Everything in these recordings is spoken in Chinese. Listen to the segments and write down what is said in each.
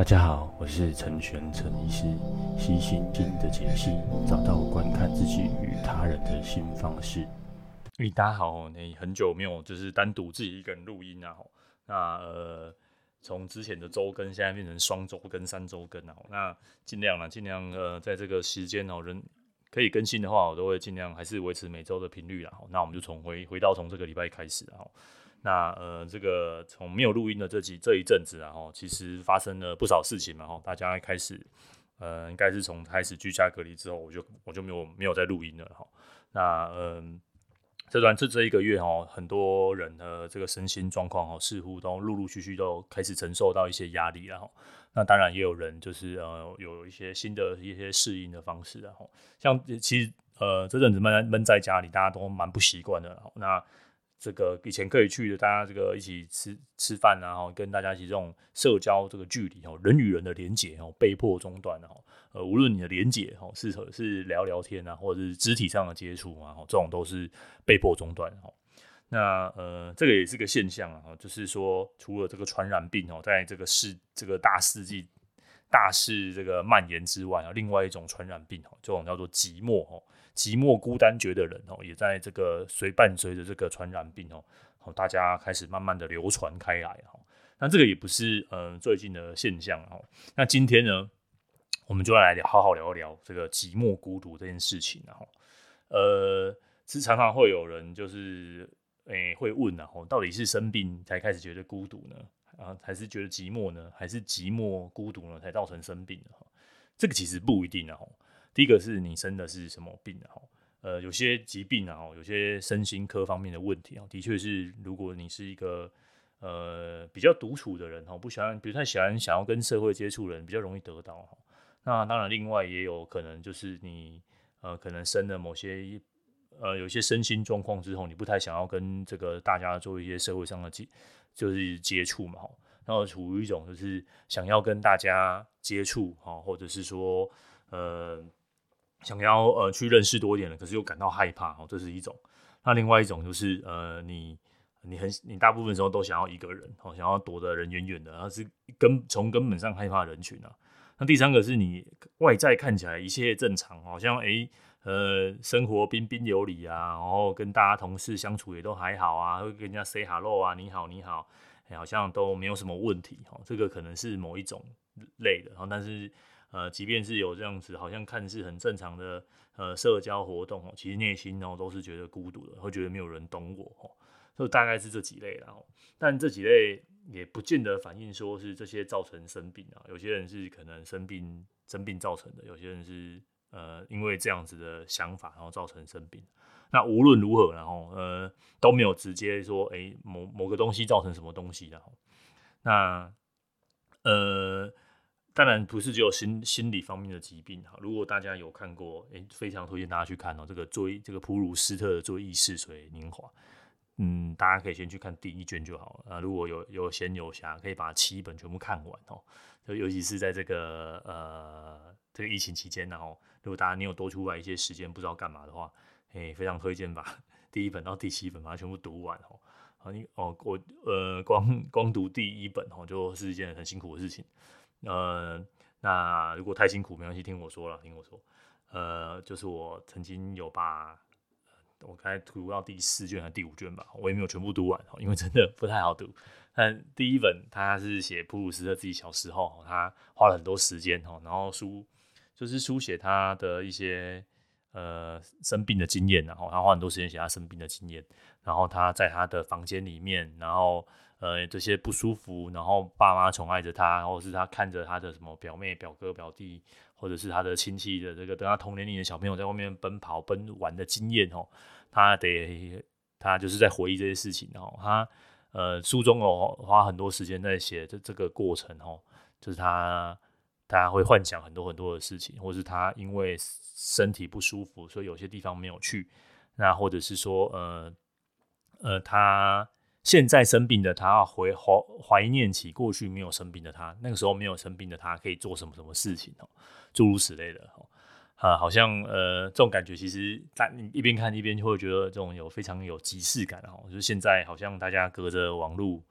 大家好，我是陈玄陈医师，悉心经的解析，找到观看自己与他人的新方式。诶，大家好，你很久没有就是单独自己一个人录音啊，那呃，从之前的周更，现在变成双周更、三周更啊，那尽量呢，尽量呃，在这个时间哦，人可以更新的话，我都会尽量还是维持每周的频率啦。那我们就从回回到从这个礼拜开始啊。那呃，这个从没有录音的这几这一阵子，然后其实发生了不少事情嘛，哈，大家开始，呃，应该是从开始居家隔离之后，我就我就没有没有再录音了，哈。那嗯，这段这这一个月哈，很多人的这个身心状况哈，似乎都陆陆续续都开始承受到一些压力了，哈。那当然也有人就是呃，有一些新的一些适应的方式，然后像其实呃这阵子闷闷在家里，大家都蛮不习惯的，那。这个以前可以去的，大家这个一起吃吃饭，然后跟大家一起这种社交这个距离哦，人与人的连结哦，被迫中断哦，呃，无论你的连结哦，是是聊聊天啊，或者是肢体上的接触啊，这种都是被迫中断哦。那呃，这个也是个现象啊，就是说，除了这个传染病哦，在这个世这个大世纪大势这个蔓延之外啊，另外一种传染病哦，这种叫做寂寞哦。寂寞孤单觉的人哦，也在这个随伴随着这个传染病哦，大家开始慢慢的流传开来哈。那这个也不是嗯最近的现象哦。那今天呢，我们就要来，好好聊一聊这个寂寞孤独这件事情然后，呃，是常常会有人就是诶、欸、会问然后，到底是生病才开始觉得孤独呢？啊，还是觉得寂寞呢？还是寂寞孤独呢才造成生病的？这个其实不一定啊。第一个是你生的是什么病啊？呃，有些疾病啊，有些身心科方面的问题啊，的确是，如果你是一个呃比较独处的人哈，不喜欢，不太喜欢想要跟社会接触的人，比较容易得到哈。那当然，另外也有可能就是你呃可能生了某些呃有些身心状况之后，你不太想要跟这个大家做一些社会上的接就是接触嘛，然后处于一种就是想要跟大家接触哈，或者是说呃。想要呃去认识多一点的，可是又感到害怕哦，这是一种。那另外一种就是呃，你你很你大部分时候都想要一个人哦，想要躲得人远远的，然后是根从根本上害怕人群啊。那第三个是你外在看起来一切正常，好像诶、呃生活彬彬有礼啊，然后跟大家同事相处也都还好啊，会跟人家 say hello 啊，你好你好，欸，好像都没有什么问题哦。这个可能是某一种类的，然后但是。呃，即便是有这样子，好像看似很正常的呃社交活动哦，其实内心哦都是觉得孤独的，会觉得没有人懂我哦，就大概是这几类啦。但这几类也不见得反映说是这些造成生病啊，有些人是可能生病生病造成的，有些人是呃因为这样子的想法然后造成生病。那无论如何，然后呃都没有直接说哎、某某个东西造成什么东西，然后那呃。当然不是只有心心理方面的疾病哈。如果大家有看过，诶、非常推荐大家去看哦、这个追这个普鲁斯特的《追忆似水年华》，嗯，大家可以先去看第一卷就好了。啊，如果有有闲有暇，可以把七本全部看完哦、就尤其是在这个呃这个疫情期间，然后如果大家你有多出来一些时间，不知道干嘛的话，诶、非常推荐把第一本到第七本把它全部读完哦、啊。你哦，我呃光光读第一本哦，就是一件很辛苦的事情。呃，那如果太辛苦，没关系，听我说了，听我说。呃，就是我曾经有把，我刚才读到第四卷还是第五卷吧，我也没有全部读完，因为真的不太好读。但第一本他是写普鲁斯特自己小时候，他花了很多时间哈，然后书就是书写他的一些呃生病的经验，然后他花很多时间写他生病的经验，然后他在他的房间里面，然后。呃，这些不舒服，然后爸妈宠爱着他，或者是他看着他的什么表妹、表哥、表弟，或者是他的亲戚的这个跟他同年龄的小朋友在外面奔跑、奔玩的经验哦，他得他就是在回忆这些事情哦，他呃书中哦花很多时间在写这这个过程哦，就是他大家会幻想很多很多的事情，或是他因为身体不舒服，所以有些地方没有去，那或者是说呃呃他。现在生病的他，要回怀怀念起过去没有生病的他，那个时候没有生病的他可以做什么什么事情哦，诸如此类的哦，啊，好像呃这种感觉，其实在一边看一边就会觉得这种有非常有即视感哦，就是现在好像大家隔着网络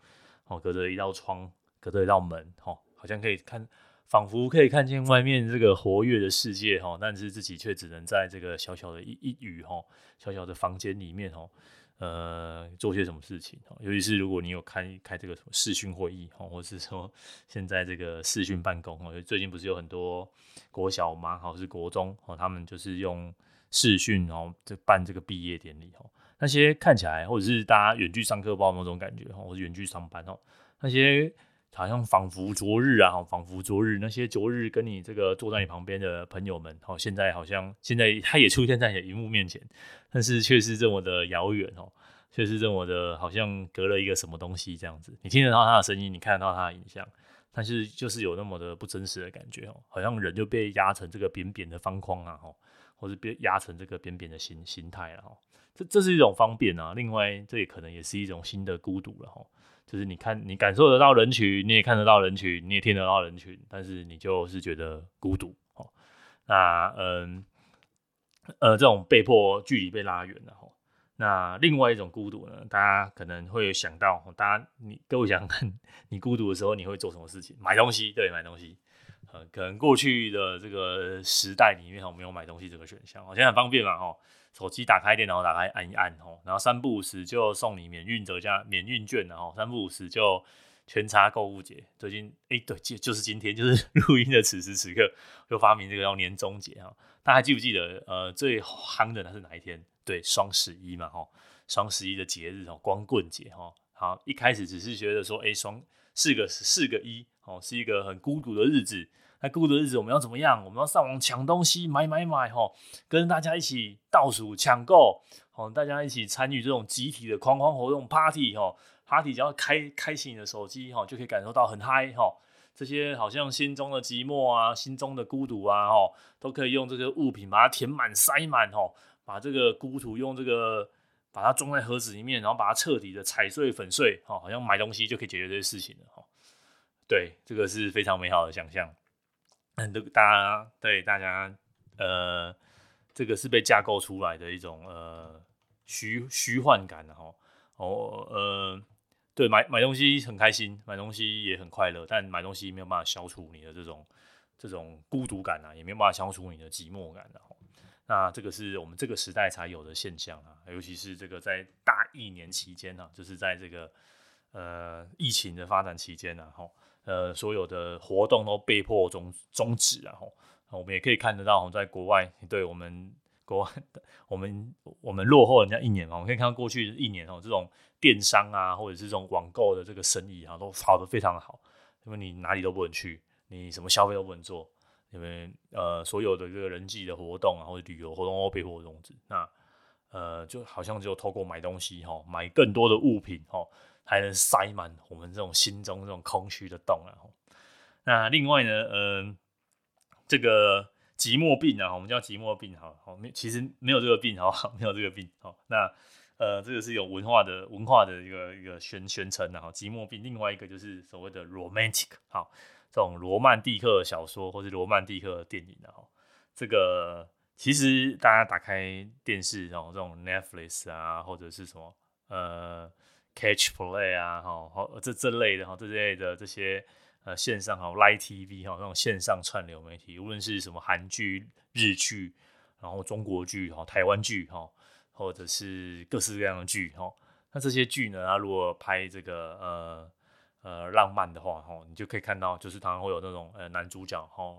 哦，隔着一道窗，隔着一道门哦，好像可以看，仿佛可以看见外面这个活跃的世界哦，但是自己却只能在这个小小的一一隅哦，小小的房间里面哦，呃，做些什么事情。尤其是如果你有开开这个什么视讯会议哈，或是说现在这个视讯办公哦，最近不是有很多国小吗？好，是国中哦，他们就是用视讯然后就办这个毕业典礼哦。那些看起来，或者是大家远距上课，不知道有没有这种感觉哦，或是远距上班哦，那些。好像仿佛昨日啊，仿佛昨日那些昨日跟你这个坐在你旁边的朋友们，好，现在好像现在他也出现在你的荧幕面前，但是却是这么的遥远哦，却是这么的，好像隔了一个什么东西这样子。你听得到他的声音，你看得到他的影像，但是就是有那么的不真实的感觉哦，好像人就被压成这个扁扁的方框啊，哦，或者被压成这个扁扁的形形态了，哦，这这是一种方便啊，另外这也可能也是一种新的孤独了，吼。就是你看，你感受得到人群，你也看得到人群，你也听得到人群，但是你就是觉得孤独哦。那嗯呃，这种被迫距离被拉远了哈。那另外一种孤独呢，大家可能会想到，大家你各位想看，你孤独的时候你会做什么事情？买东西，对，买东西。呃，可能过去的这个时代里面我，没有买东西这个选项，我现在很方便嘛哈。手机打开，电脑打开，按一按吼，然后三不五时就送你免运折价免运券，然后三不五时就全插购物节。最近哎、对，就就是今天，就是 录音的此时此刻，就发明这个叫年终节哈。大家还记不记得呃最夯的那是哪一天？对，双十一嘛哈，双十一的节日哦，光棍节哈。好，一开始只是觉得说，哎、双四个四个一哦，是一个很孤独的日子。那孤独的日子我们要怎么样？我们要上网抢东西，买买买，吼，跟大家一起倒数抢购，哦，大家一起参与这种集体的狂欢活动，party，吼，party 只要开开启你的手机，吼，就可以感受到很嗨，吼，这些好像心中的寂寞啊，心中的孤独啊，吼，都可以用这个物品把它填满塞满，吼，把这个孤独用这个把它装在盒子里面，然后把它彻底的踩碎粉碎，吼，好像买东西就可以解决这些事情了，吼，对，这个是非常美好的想象。都大家对大家，呃，这个是被架构出来的一种呃虚虚幻感的哈哦呃，对买买东西很开心，买东西也很快乐，但买东西没有办法消除你的这种这种孤独感啊，也没有办法消除你的寂寞感的。那这个是我们这个时代才有的现象啊，尤其是这个在大疫年期间呢，就是在这个呃疫情的发展期间呢，哈。呃，所有的活动都被迫终终止，然后我们也可以看得到，在国外，对我们国外，我们我们落后人家一年嘛，我们可以看到过去一年哦，这种电商啊，或者是这种网购的这个生意啊，都跑得非常好，因为你哪里都不能去，你什么消费都不能做，因为呃，所有的这个人际的活动啊，或者旅游活动都被迫终止，那呃，就好像只有透过买东西哈，买更多的物品哈。还能塞满我们这种心中这种空虚的洞啊！那另外呢，嗯、呃，这个寂寞病啊，我们叫寂寞病，好好没，其实没有这个病，哈，没有这个病，好，那呃，这个是有文化的文化的一个一个宣宣称的哈，寂寞病。另外一个就是所谓的 romantic，好，这种罗曼蒂克小说或者罗曼蒂克电影的哈，这个其实大家打开电视，然后这种 Netflix 啊，或者是什么呃。Catch Play 啊，哈，这这类的哈，这类的这些呃线上哈，Live TV 哈，这种线上串流媒体，无论是什么韩剧、日剧，然后中国剧哈、台湾剧哈，或者是各式各样的剧哈，那这些剧呢，它如果拍这个呃呃浪漫的话哈，你就可以看到，就是他会有那种呃男主角哈，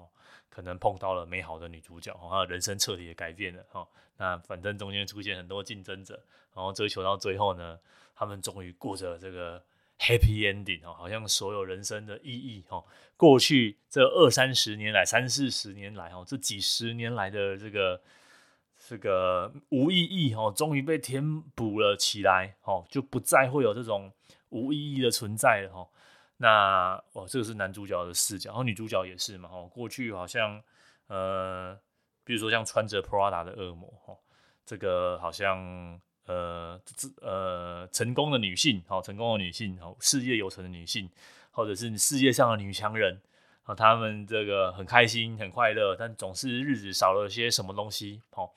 可能碰到了美好的女主角哈，他的人生彻底的改变了哈，那反正中间出现很多竞争者，然后追求到最后呢。他们终于过着这个 happy ending 哦，好像所有人生的意义哦，过去这二三十年来、三四十年来哦，这几十年来的这个这个无意义哦，终于被填补了起来哦，就不再会有这种无意义的存在了哦。那哦，这个是男主角的视角，然后女主角也是嘛哦，过去好像呃，比如说像穿着 Prada 的恶魔哦，这个好像。呃，呃，成功的女性，好，成功的女性，好，事业有成的女性，或者是世界上的女强人，啊，她们这个很开心，很快乐，但总是日子少了些什么东西，哦，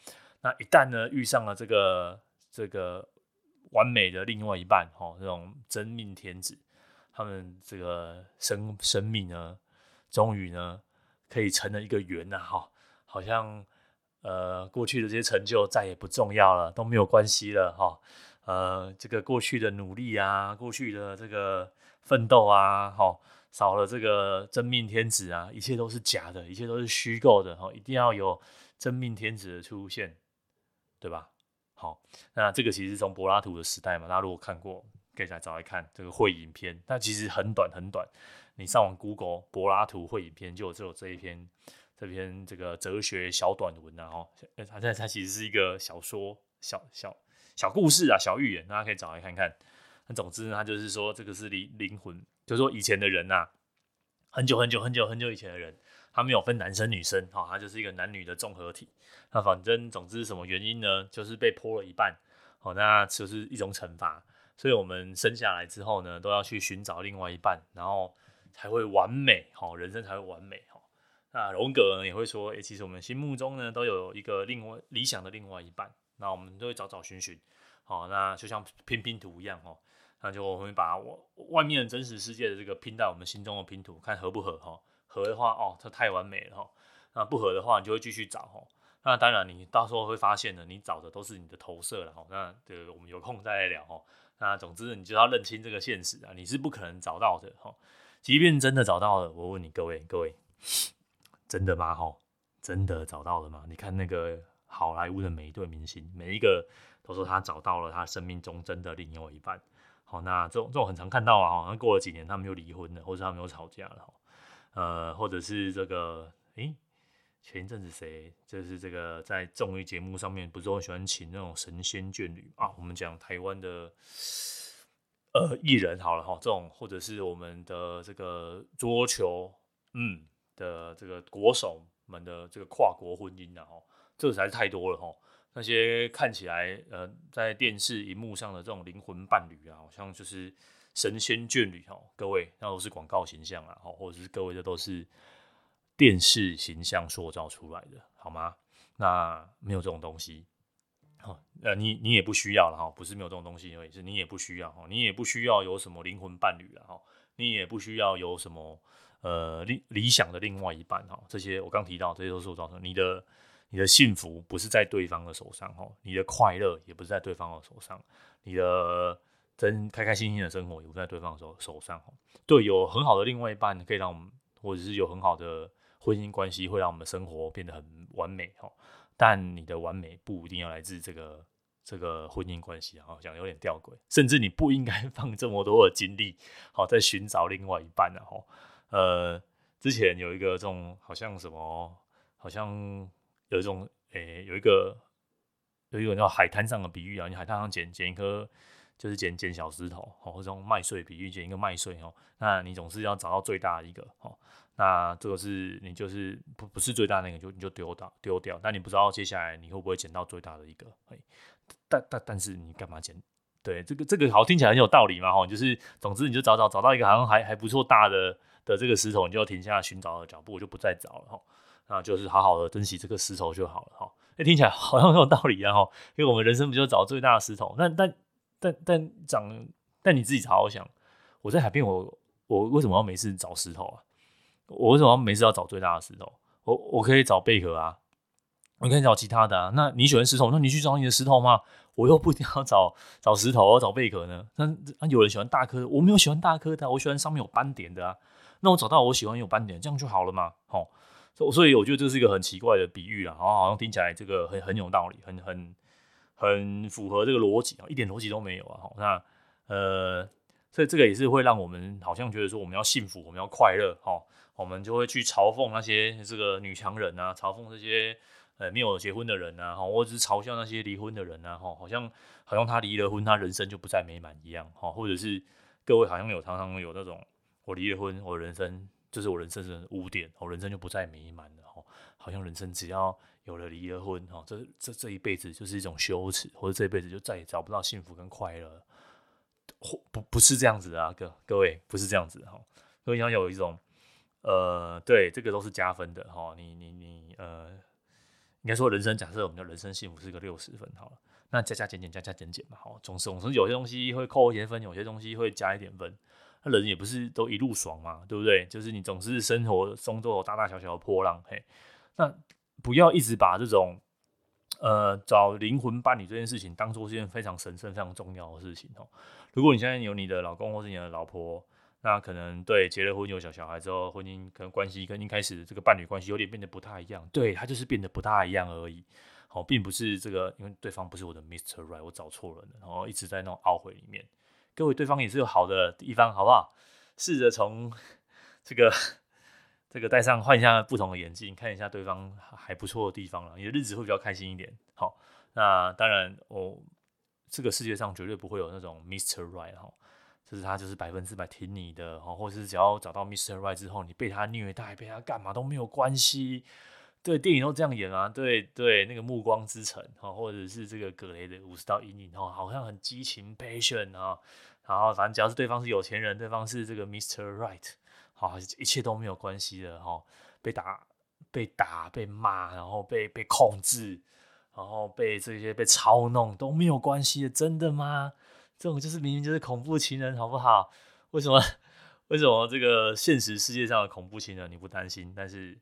那一旦呢遇上了这个这个完美的另外一半，哈，这种真命天子，他们这个生生命呢，终于呢可以成了一个圆呐，哈，好像呃过去的这些成就再也不重要了，都没有关系了，哈，呃，这个过去的努力啊，过去的这个奋斗啊，哈，少了这个真命天子啊，一切都是假的，一切都是虚构的，哈，一定要有真命天子的出现，对吧？好，那这个其实从柏拉图的时代嘛，大家如果看过，可以来找来看这个会影片，但其实很短很短。你上网 Google 柏拉图会影片，就有只有这一篇这篇这个哲学小短文啊，哈，它它它其实是一个小说小小小故事啊，小寓言，大家可以找来看看。那总之呢，它就是说这个是灵灵魂，就是说以前的人呐、啊，很久很久很久很久以前的人。他没有分男生女生，哈，他就是一个男女的综合体。那反正总之什么原因呢？就是被剖了一半，好，那就是一种惩罚。所以我们生下来之后呢，都要去寻找另外一半，然后才会完美，好，人生才会完美，哈。那荣格呢也会说，诶，其实我们心目中呢都有一个另外理想的另外一半，那我们都会找找寻寻，好，那就像拼拼图一样，哦，那就我们会把外面的真实世界的这个拼到我们心中的拼图，看合不合，哈。合的话哦，它太完美了哈。那不合的话，你就会继续找哈。那当然，你到时候会发现呢，你找的都是你的投射了哈。那这个我们有空再来聊哈。那总之，你就要认清这个现实啊，你是不可能找到的哈。即便真的找到了，我问你各位各位，真的吗？哈，真的找到了吗？你看那个好莱坞的每一对明星，每一个都说他找到了他生命中真的另外一半。好，那这种这种很常看到啊。好像过了几年，他们又离婚了，或者他们又吵架了。呃，或者是这个，诶、欸，前一阵子谁就是这个在综艺节目上面，不是都喜欢请那种神仙眷侣啊？我们讲台湾的呃艺人好了哈，这种或者是我们的这个桌球，嗯的这个国手们的这个跨国婚姻啊，哈，这个实在是太多了哈。那些看起来呃在电视荧幕上的这种灵魂伴侣啊，好像就是。神仙眷侣哈，各位那都是广告形象啊，或者是各位这都是电视形象塑造出来的，好吗？那没有这种东西，呃，你你也不需要了哈，不是没有这种东西因为，是你也不需要哈，你也不需要有什么灵魂伴侣了哈，你也不需要有什么呃理理想的另外一半哈，这些我刚提到，这些都是我造成你的你的幸福不是在对方的手上哈，你的快乐也不是在对方的手上，你的。真开开心心的生活也不在对方手手上，对，有很好的另外一半可以让我们，或者是有很好的婚姻关系会让我们的生活变得很完美哈。但你的完美不一定要来自这个这个婚姻关系哈，讲有点吊诡，甚至你不应该 放这么多的精力好在寻找另外一半呢哈。呃，之前有一个这种好像什么，好像有一种诶、有一个有一个叫海滩上的比喻啊，你海滩上捡捡一颗。就是捡捡小石头，哦，或者用麦穗比喻捡一个麦穗，哦，那你总是要找到最大的一个，哦，那这个是你就是不不是最大的那个，就你就丢掉丢掉，但你不知道接下来你会不会捡到最大的一个，但但但是你干嘛捡？对，这个这个好听起来很有道理嘛，哈，就是总之你就找找找到一个好像还还不错大的的这个石头，你就停下寻找的脚步，我就不再找了，哈，那就是好好的珍惜这个石头就好了，哈，哎，听起来好像很有道理啊，哈，因为我们人生不就找最大的石头，那但。但但长，但你自己好好想，我在海边，我我为什么要没事找石头啊？我为什么要没事要找最大的石头？我我可以找贝壳啊，我可以找其他的啊。那你喜欢石头，那你去找你的石头吗？我又不一定要找找石头，我要找贝壳呢。那那有人喜欢大颗，我没有喜欢大颗的，我喜欢上面有斑点的啊。那我找到我喜欢有斑点，这样就好了嘛。好，所以我觉得这是一个很奇怪的比喻啊，好像好像听起来这个很很有道理，很很。很符合这个逻辑啊，一点逻辑都没有啊。那呃，所以这个也是会让我们好像觉得说我们要幸福，我们要快乐，哈，我们就会去嘲讽那些这个女强人啊，嘲讽这些呃没有结婚的人啊，哈，或者是嘲笑那些离婚的人啊，哈，好像好像他离了婚，他人生就不再美满一样，哈，或者是各位好像有常常有那种我离了婚，我人生就是我人生的污点，我人生就不再美满了，哈，好像人生只要。有了离了婚，哈，这这这一辈子就是一种羞耻，或者这一辈子就再也找不到幸福跟快乐，或不不是这样子的啊，各各位不是这样子的哈，所以你要有一种，呃，对，这个都是加分的哈，你你你呃，应该说人生假设我们的人生幸福是个六十分好了，那加加减减加加减减嘛，好，总是总是有些东西会扣一些分，有些东西会加一点分，那人也不是都一路爽嘛，对不对？就是你总是生活中都有大大小小的波浪，嘿，那不要一直把这种呃找灵魂伴侣这件事情当做是件非常神圣、非常重要的事情哦。如果你现在有你的老公或是你的老婆，那可能对结了婚有小小孩之后，婚姻可能关系跟一开始这个伴侣关系有点变得不太一样，对，他就是变得不太一样而已。好，并不是这个，因为对方不是我的 Mister Right，我找错人了，然后一直在那种懊悔里面。各位，对方也是有好的地方，好不好？试着从 这个这个戴上换一下不同的眼镜，看一下对方还不错的地方了，你的日子会比较开心一点。好，那当然，我这个世界上绝对不会有那种 Mister Right 哈，就是他就是百分之百听你的哦，或者是只要找到 Mister Right 之后，你被他虐待、被他干嘛都没有关系。对，电影都这样演啊，对对，那个《暮光之城》哈，或者是这个葛雷的《五十道阴影》哈，好像很激情、passion 啊，然后反正只要是对方是有钱人，对方是这个 Mister Right，啊，一切都没有关系的哈，被打、被打、被骂，然后被被控制，然后被这些被操弄都没有关系的，真的吗？这种就是明明就是恐怖情人，好不好？为什么？为什么这个现实世界上的恐怖情人你不担心，但是？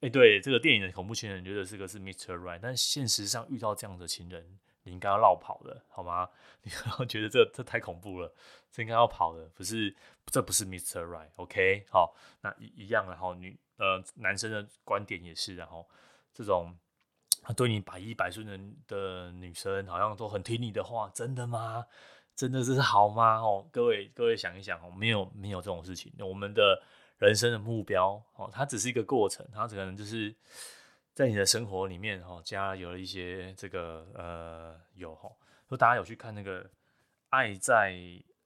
哎，对这个电影的恐怖情人，觉得这个是 Mr. Right，但现实上遇到这样的情人，你应该要绕跑的，好吗？你 不要觉得这这太恐怖了，这应该要跑的，不是，这不是 Mister Right，OK？、好，那一一样，然后女呃男生的观点也是，然后这种对你百依百顺的的女生，好像都很听你的话，真的吗？真的这是好吗？哦，各位各位想一想哦，没有没有这种事情，我们的。人生的目标哦，它只是一个过程，它可能就是在你的生活里面哦，加有了一些这个呃有哈，说大家有去看那个爱在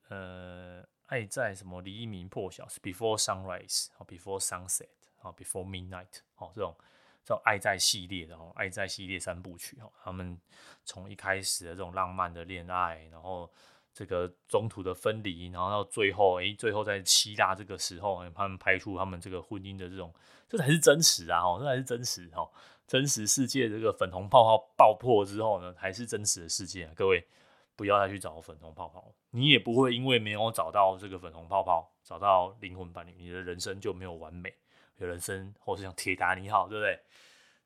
呃爱在什么黎明破晓是 Before Sunrise 哦，Before Sunset 哦，Before Midnight 哦，这种这种爱在系列的哦，爱在系列三部曲哦，他们从一开始的这种浪漫的恋爱，然后。这个中途的分离，然后到最后，诶，最后在希腊这个时候，他们拍出他们这个婚姻的这种，这才是真实啊！哦，这才是真实哦，真实世界这个粉红泡泡爆破之后呢，还是真实的世界啊！各位不要再去找粉红泡泡，你也不会因为没有找到这个粉红泡泡，找到灵魂伴侣，你的人生就没有完美。有人生或是像铁达尼号，对不对？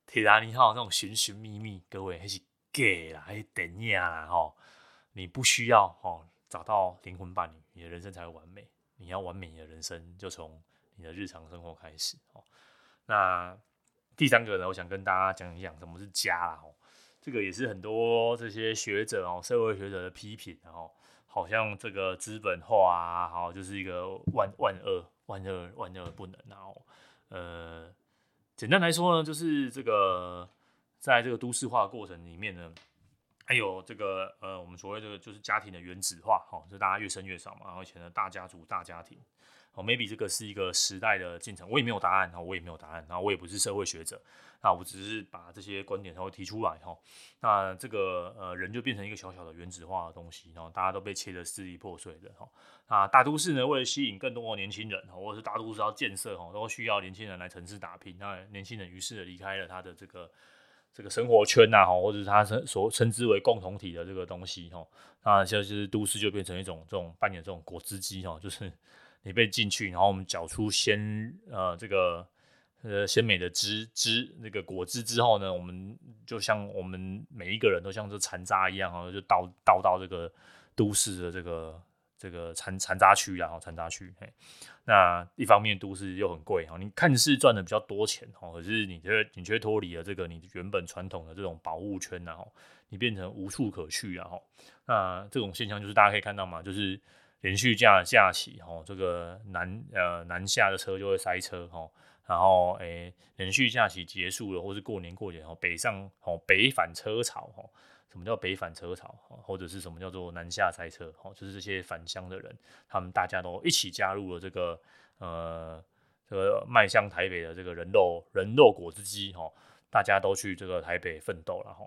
铁达尼号那种寻寻觅觅，各位还是假啦，还是电影啦，吼。你不需要哦，找到灵魂伴侣，你的人生才会完美。你要完美你的人生，就从你的日常生活开始哦。那第三个呢，我想跟大家讲一讲什么是家啦。哦，这个也是很多这些学者哦，社会学者的批评，然后好像这个资本化啊，好就是一个万万恶、万恶、万恶不能。然后呃，简单来说呢，就是这个在这个都市化过程里面呢。还有这个呃，我们所谓的就是家庭的原子化，哈，就大家越生越少嘛，然后以前的大家族、大家庭，哦，maybe 这个是一个时代的进程，我也没有答案，哈，我也没有答案，然后我也不是社会学者，那我只是把这些观点稍微提出来，哈，那这个呃人就变成一个小小的原子化的东西，然后大家都被切得支离破碎的，哈，啊，大都市呢为了吸引更多的年轻人，哈或者是大都市要建设，哈，都需要年轻人来城市打拼，那年轻人于是离开了他的这个。这个生活圈呐，哈，或者是他称所称之为共同体的这个东西，哈，那现在就是都市就变成一种这种扮演这种果汁机，哈，就是你被进去，然后我们搅出鲜呃这个呃鲜美的汁汁那个果汁之后呢，我们就像我们每一个人都像这残渣一样，哈，就倒倒到这个都市的这个。这个残残渣区，啊残渣区，嘿，那一方面都市又很贵哈，你看似赚的比较多钱哦，可是你却你却脱离了这个你原本传统的这种保护圈然后你变成无处可去然后，那这种现象就是大家可以看到嘛，就是连续假假期哈，这个南呃南下的车就会塞车哈，然后诶连续假期结束了或是过年过节后，北上哦北返车潮哦。什么叫北返车潮？或者是什么叫做南下塞车？哦，就是这些返乡的人，他们大家都一起加入了这个呃这个迈向台北的这个人肉人肉果汁机，哦，大家都去这个台北奋斗了，哈。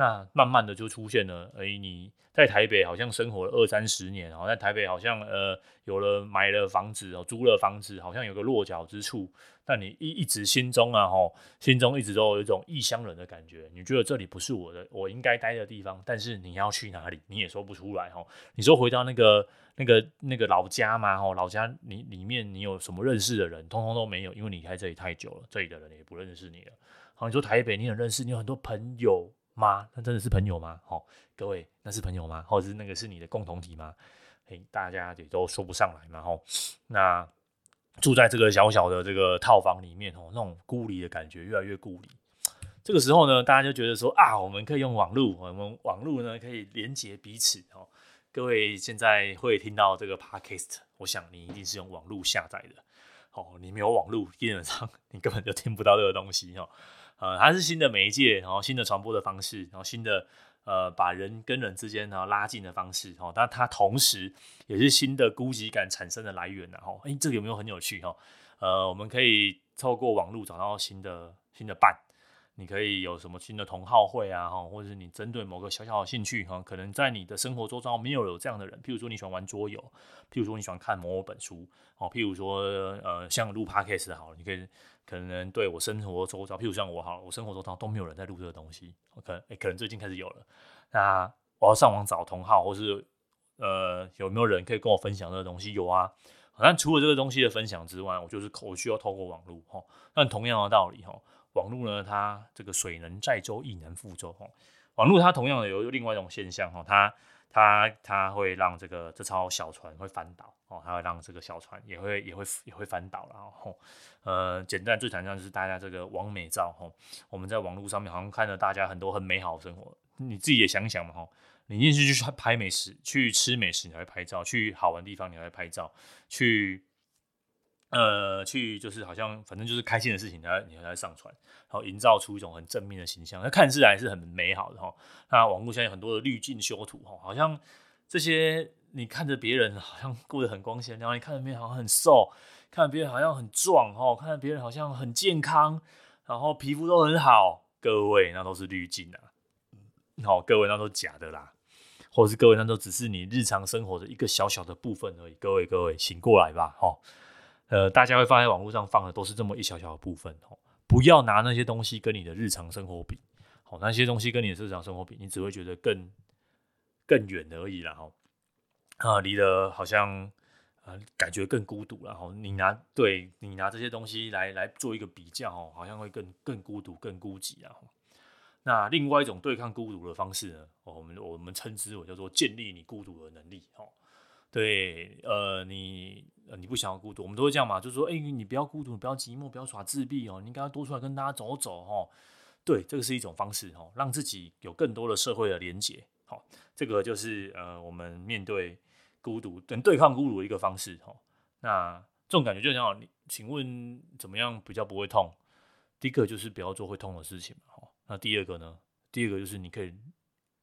那慢慢的就出现了，哎，你在台北好像生活了二三十年，然后在台北好像呃有了买了房子哦，租了房子，好像有个落脚之处。那你一一直心中啊吼，心中一直都有一种异乡人的感觉，你觉得这里不是我的，我应该待的地方，但是你要去哪里，你也说不出来吼。你说回到那个那个那个老家嘛吼，老家你里面你有什么认识的人，通通都没有，因为你离开这里太久了，这里的人也不认识你了。好，你说台北你很认识，你有很多朋友吗？那真的是朋友吗？好，各位，那是朋友吗？或者是那个是你的共同体吗？嘿，大家也都说不上来嘛吼。那住在这个小小的这个套房里面哦，那种孤立的感觉越来越孤立。这个时候呢，大家就觉得说啊，我们可以用网络，我们网络呢可以连接彼此哦。各位现在会听到这个 podcast，我想你一定是用网络下载的哦。你没有网络，基本上 你根本就听不到这个东西哦。呃，它是新的媒介，然后新的传播的方式，然后新的。呃，把人跟人之间然后拉近的方式哦，但它同时也是新的孤寂感产生的来源然后，哎，这个有没有很有趣哈？呃，我们可以透过网络找到新的新的伴，你可以有什么新的同好会啊哈，或者是你针对某个小小的兴趣哈，可能在你的生活周遭没有有这样的人，譬如说你喜欢玩桌游，譬如说你喜欢看某某本书哦，譬如说呃像录 podcast 好了，你可以。可能对我生活周遭，譬如像我好，我生活周遭都没有人在录这个东西。可能、欸、可能最近开始有了。那我要上网找同好，或是呃有没有人可以跟我分享这个东西？有啊。但除了这个东西的分享之外，我就是我需要透过网络哈。但同样的道理哈，网络呢，它这个水能载舟，亦能覆舟哈。网络它同样的有另外一种现象哈，它。它它会让这个这艘小船会翻倒哦，它会让这个小船也会也会也会翻倒，然后呃，简单最常见就是大家这个网美照哈，我们在网络上面好像看到大家很多很美好的生活，你自己也想想嘛哈，你进去去拍美食，去吃美食你还会拍照，去好玩的地方你还会拍照，去。呃，去就是好像反正就是开心的事情，然后你还在上传，然后营造出一种很正面的形象，那看起来是很美好的哈。那网络现在有很多的滤镜修图哈，好像这些你看着别人好像过得很光鲜，然后你看着别人好像很瘦，看着别人好像很壮哈，看着别人好像很健康，然后皮肤都很好，各位那都是滤镜啊，好，各位那都假的啦，或者是各位那都只是你日常生活的一个小小的部分而已。各位各位醒过来吧，哈。呃，大家会发现网络上放的都是这么一小小的部分哦，不要拿那些东西跟你的日常生活比，好，那些东西跟你的日常生活比，你只会觉得更更远而已啦，哈，啊，离得好像呃感觉更孤独，然后你拿对你拿这些东西来来做一个比较哦，好像会更更孤独、更孤寂啊。那另外一种对抗孤独的方式呢，我们我们称之为叫做建立你孤独的能力，哈。对，呃，你呃，你不想要孤独，我们都会这样嘛，就是说，哎，你不要孤独，不要寂寞，不要耍自闭哦，你应该要多出来跟大家走走哦。对，这个是一种方式哦，让自己有更多的社会的连结。好，这个就是呃，我们面对孤独等对抗孤独的一个方式。哦，那这种感觉就很好。你请问怎么样比较不会痛？第一个就是不要做会痛的事情嘛。哈，那第二个呢？第二个就是你可以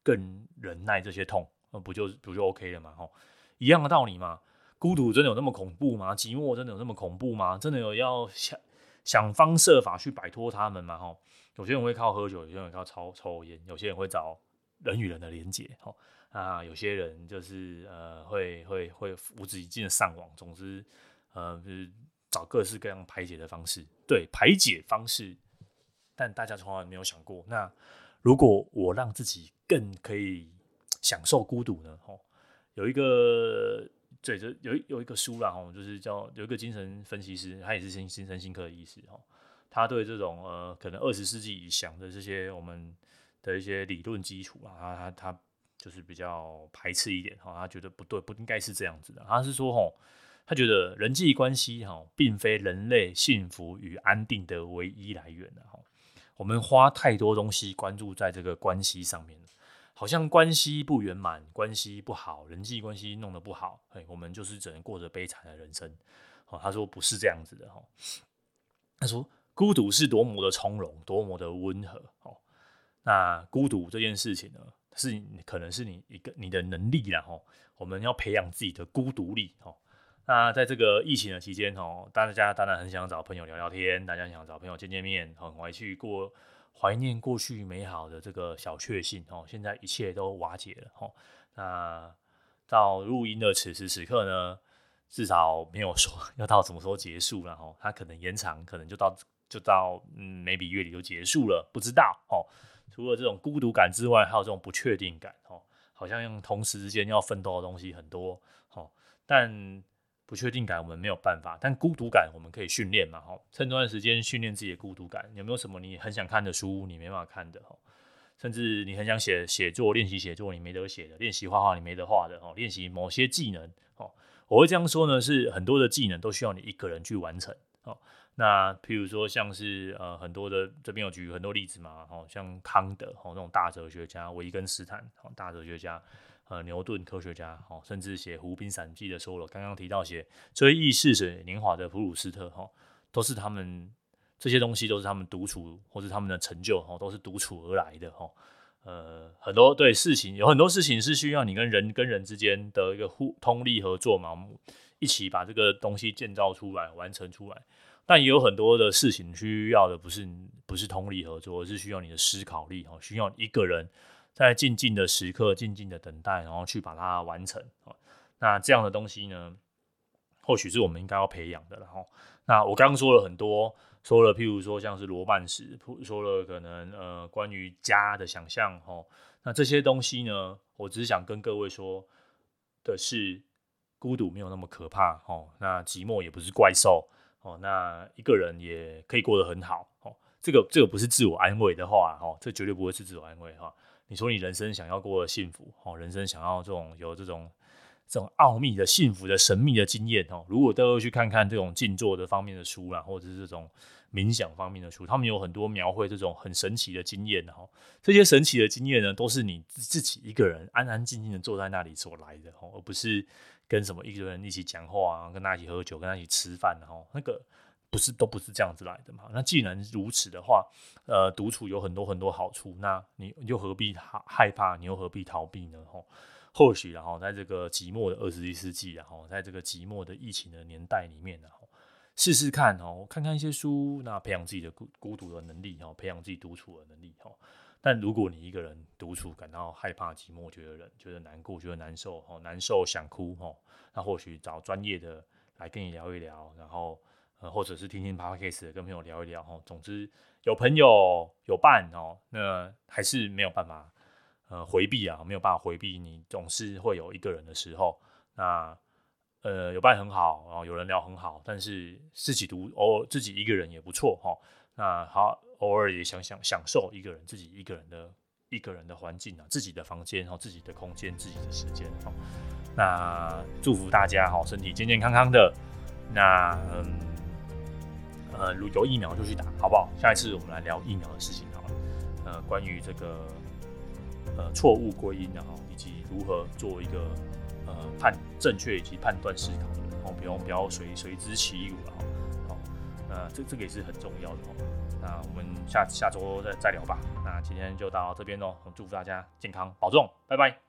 更忍耐这些痛，那不就不就 OK 了嘛？哈。一样的道理嘛，孤独真的有那么恐怖吗？寂寞真的有那么恐怖吗？真的有要想想方设法去摆脱他们吗？哈，有些人会靠喝酒，有些人靠抽抽烟，有些人会找人与人的连接，哈啊，有些人就是呃会会会无止境的上网，总之呃就是找各式各样排解的方式，对排解方式，但大家从来没有想过，那如果我让自己更可以享受孤独呢？哈。有一个对，就有有一个书啦，吼，就是叫有一个精神分析师，他也是精精神心科的医师，吼，他对这种呃可能二十世纪以降的这些我们的一些理论基础啊，他他他就是比较排斥一点，哈，他觉得不对，不应该是这样子的，他是说，吼，他觉得人际关系，哈，并非人类幸福与安定的唯一来源的，哈，我们花太多东西关注在这个关系上面了。好像关系不圆满，关系不好，人际关系弄得不好，嘿，我们就是只能过着悲惨的人生。哦，他说不是这样子的哈。他说孤独是多么的从容，多么的温和。哦，那孤独这件事情呢，是可能是你一个你的能力啦。哈，我们要培养自己的孤独力。哦，那在这个疫情的期间，哦，大家当然很想找朋友聊聊天，大家想找朋友见见面，很怀去过。怀念过去美好的这个小确幸哦，现在一切都瓦解了哦。那到录音的此时此刻呢，至少没有说 要到什么时候结束了哈，它可能延长，可能就到就到嗯，maybe 月底就结束了，不知道哦。除了这种孤独感之外，还有这种不确定感哦，好像用同时之间要奋斗的东西很多哦，但不确定感我们没有办法，但孤独感我们可以训练嘛哈，趁这段时间训练自己的孤独感，有没有什么你很想看的书你没办法看的哈？甚至你很想写写作练习写作你没得写的，练习画画你没得画的哦，练习某些技能哦。我会这样说呢，是很多的技能都需要你一个人去完成哦。那譬如说像是呃很多的这边有举很多例子嘛，哦像康德哦那种大哲学家，维根斯坦哦大哲学家，呃牛顿科学家哦，甚至写《湖滨散记》的说了，刚刚提到写《追忆似水年华》的普鲁斯特哈，都是他们这些东西都是他们独处或是他们的成就哦，都是独处而来的哈。呃，很多对事情有很多事情是需要你跟人跟人之间的一个互通力合作嘛，一起把这个东西建造出来、完成出来。但也有很多的事情需要的不是不是通力合作，而是需要你的思考力哦，需要一个人在静静的时刻、静静的等待，然后去把它完成。那这样的东西呢，或许是我们应该要培养的。然后，那我刚刚说了很多。说了，譬如说像是罗曼史，说了可能呃关于家的想象哦，那这些东西呢，我只是想跟各位说的是，孤独没有那么可怕哦，那寂寞也不是怪兽哦，那一个人也可以过得很好哦，这个这个不是自我安慰的话哦，这绝对不会是自我安慰哈。你说你人生想要过的幸福哦，人生想要这种有这种。这种奥秘的、幸福的、神秘的经验哦，如果都会去看看这种静坐的方面的书啦，或者是这种冥想方面的书，他们有很多描绘这种很神奇的经验哈。这些神奇的经验呢，都是你自己一个人安安静静的坐在那里所来的哦，而不是跟什么一个人一起讲话啊，跟他一起喝酒，跟他一起吃饭哦，那个不是都不是这样子来的嘛。那既然如此的话，呃，独处有很多很多好处，那你又何必害怕？你又何必逃避呢？吼。或许，然后在这个寂寞的二十一世纪，然后在这个寂寞的疫情的年代里面，然后试试看哦，看看一些书，那培养自己的孤孤独的能力，哈，培养自己独处的能力，哈。但如果你一个人独处，感到害怕、寂寞，觉得人，觉得难过，觉得难受，哈，难受想哭，哈，那或许找专业的来跟你聊一聊，然后呃，或者是听听 Podcast 跟朋友聊一聊，哈。总之有朋友有伴哦，那还是没有办法。呃，回避啊，没有办法回避，你总是会有一个人的时候。那呃，有伴很好，然后有人聊很好，但是自己独偶尔自己一个人也不错哈。那好，偶尔也想想享受一个人自己一个人的一个人的环境啊，自己的房间，然后自己的空间，自己的时间。那祝福大家好，身体健健康康的。那嗯呃，如有疫苗就去打，好不好？下一次我们来聊疫苗的事情好了。呃，关于这个。呃，错误归因，然后以及如何做一个呃判正确以及判断思考的，然后不用不要随随之起舞了哈。好，那这这个也是很重要的哦。那我们下下周再再聊吧。那今天就到这边喽，祝福大家健康保重，拜拜。